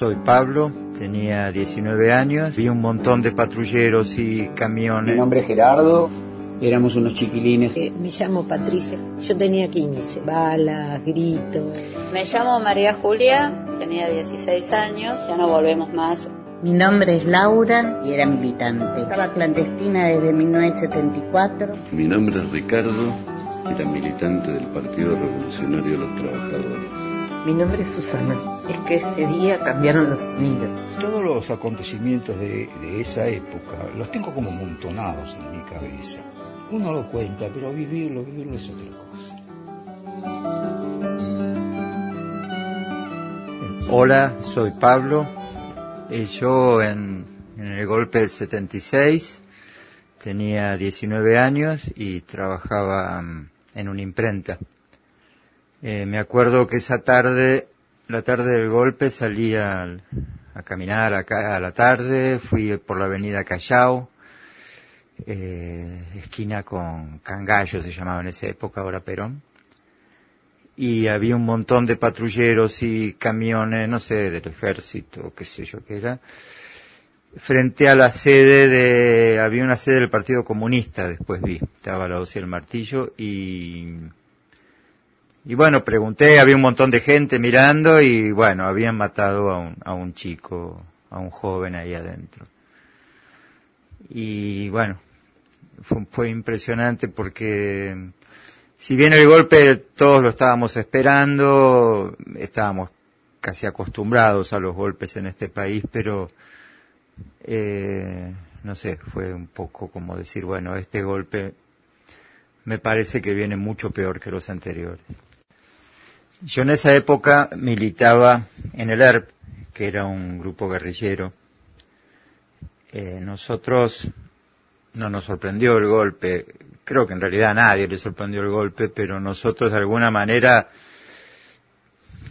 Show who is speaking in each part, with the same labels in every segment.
Speaker 1: soy Pablo, tenía 19 años, vi un montón de patrulleros y camiones.
Speaker 2: Mi nombre es Gerardo, éramos unos chiquilines.
Speaker 3: Eh, me llamo Patricia, yo tenía 15, balas, gritos.
Speaker 4: Me llamo María Julia, tenía 16 años, ya no volvemos más.
Speaker 5: Mi nombre es Laura y era militante. Estaba clandestina desde 1974.
Speaker 6: Mi nombre es Ricardo, era militante del Partido Revolucionario de los Trabajadores.
Speaker 7: Mi nombre es Susana. Es que ese día cambiaron los nidos.
Speaker 8: Todos los acontecimientos de, de, esa época los tengo como montonados en mi cabeza. Uno lo cuenta, pero vivirlo, vivirlo es otra cosa.
Speaker 1: Hola, soy Pablo. Yo en, en el golpe del 76 tenía 19 años y trabajaba en una imprenta. Eh, me acuerdo que esa tarde, la tarde del golpe, salí a, caminar acá a la tarde, fui por la avenida Callao, eh, esquina con Cangallo se llamaba en esa época, ahora Perón. Y había un montón de patrulleros y camiones, no sé, del ejército, qué sé yo qué era, frente a la sede de, había una sede del Partido Comunista, después vi, estaba la hoz y el martillo, y y bueno, pregunté, había un montón de gente mirando y bueno, habían matado a un, a un chico, a un joven ahí adentro. Y bueno, fue, fue impresionante porque si bien el golpe todos lo estábamos esperando, estábamos casi acostumbrados a los golpes en este país, pero eh, no sé, fue un poco como decir, bueno, este golpe me parece que viene mucho peor que los anteriores. Yo en esa época militaba en el ERP, que era un grupo guerrillero. Eh, nosotros no nos sorprendió el golpe, creo que en realidad a nadie le sorprendió el golpe, pero nosotros de alguna manera,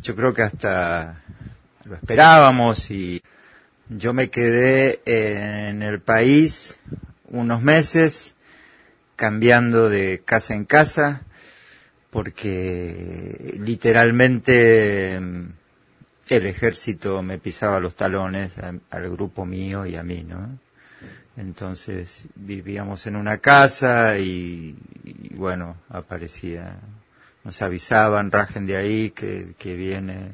Speaker 1: yo creo que hasta lo esperábamos y yo me quedé en el país unos meses cambiando de casa en casa, porque literalmente el ejército me pisaba los talones al grupo mío y a mí, ¿no? Entonces vivíamos en una casa y, y bueno, aparecía, nos avisaban, rajen de ahí que, que viene,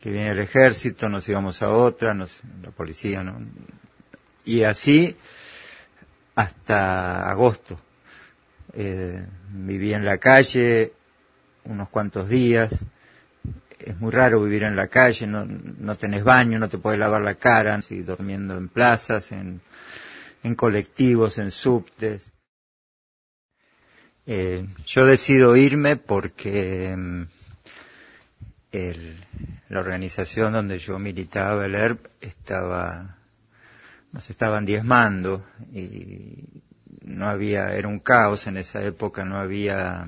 Speaker 1: que viene el ejército, nos íbamos a otra, nos, la policía, ¿no? Y así hasta agosto. Eh, viví en la calle unos cuantos días. Es muy raro vivir en la calle, no, no tenés baño, no te puedes lavar la cara, sí, durmiendo en plazas, en, en colectivos, en subtes. Eh, yo decido irme porque el, la organización donde yo militaba, el ERP, estaba, nos estaban diezmando y no había, era un caos en esa época, no había,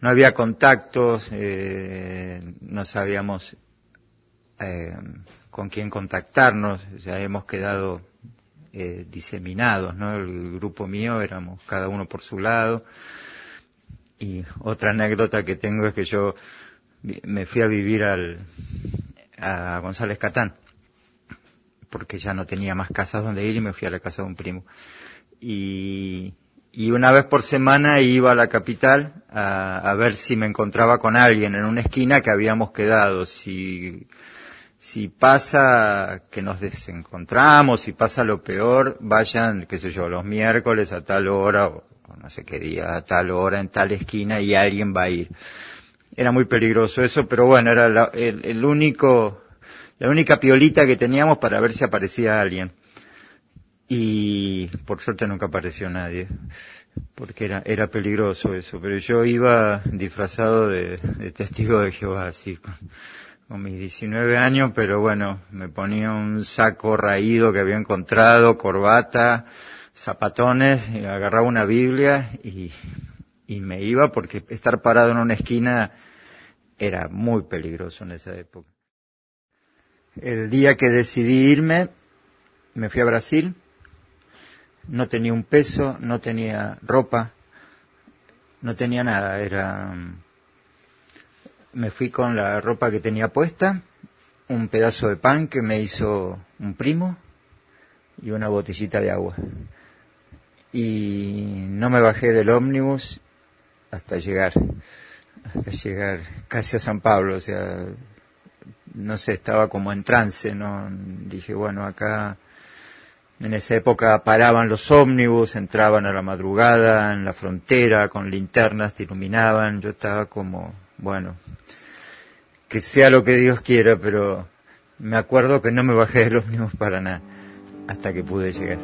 Speaker 1: no había contactos, eh, no sabíamos eh, con quién contactarnos, ya hemos quedado eh, diseminados, ¿no? El grupo mío éramos cada uno por su lado. Y otra anécdota que tengo es que yo me fui a vivir al, a González Catán, porque ya no tenía más casas donde ir y me fui a la casa de un primo y, y una vez por semana iba a la capital a, a, ver si me encontraba con alguien en una esquina que habíamos quedado. Si, si pasa que nos desencontramos, si pasa lo peor, vayan, qué sé yo, los miércoles a tal hora, o no sé qué día, a tal hora en tal esquina y alguien va a ir. Era muy peligroso eso, pero bueno, era la, el, el único, la única piolita que teníamos para ver si aparecía alguien y por suerte nunca apareció nadie porque era era peligroso eso pero yo iba disfrazado de, testigo de Jehová así con, con, mis 19 años pero bueno me ponía un saco raído que había encontrado corbata zapatones y agarraba una Biblia y y me iba porque estar parado en una esquina era muy peligroso en esa época. El día que decidí irme me fui a Brasil no tenía un peso, no tenía ropa, no tenía nada, era me fui con la ropa que tenía puesta un pedazo de pan que me hizo un primo y una botellita de agua. Y no me bajé del ómnibus hasta llegar, hasta llegar casi a San Pablo, o sea, no sé, estaba como en trance, ¿no? Dije, bueno, acá en esa época paraban los ómnibus, entraban a la madrugada en la frontera con linternas, te iluminaban, yo estaba como, bueno, que sea lo que Dios quiera, pero me acuerdo que no me bajé de los ómnibus para nada, hasta que pude llegar.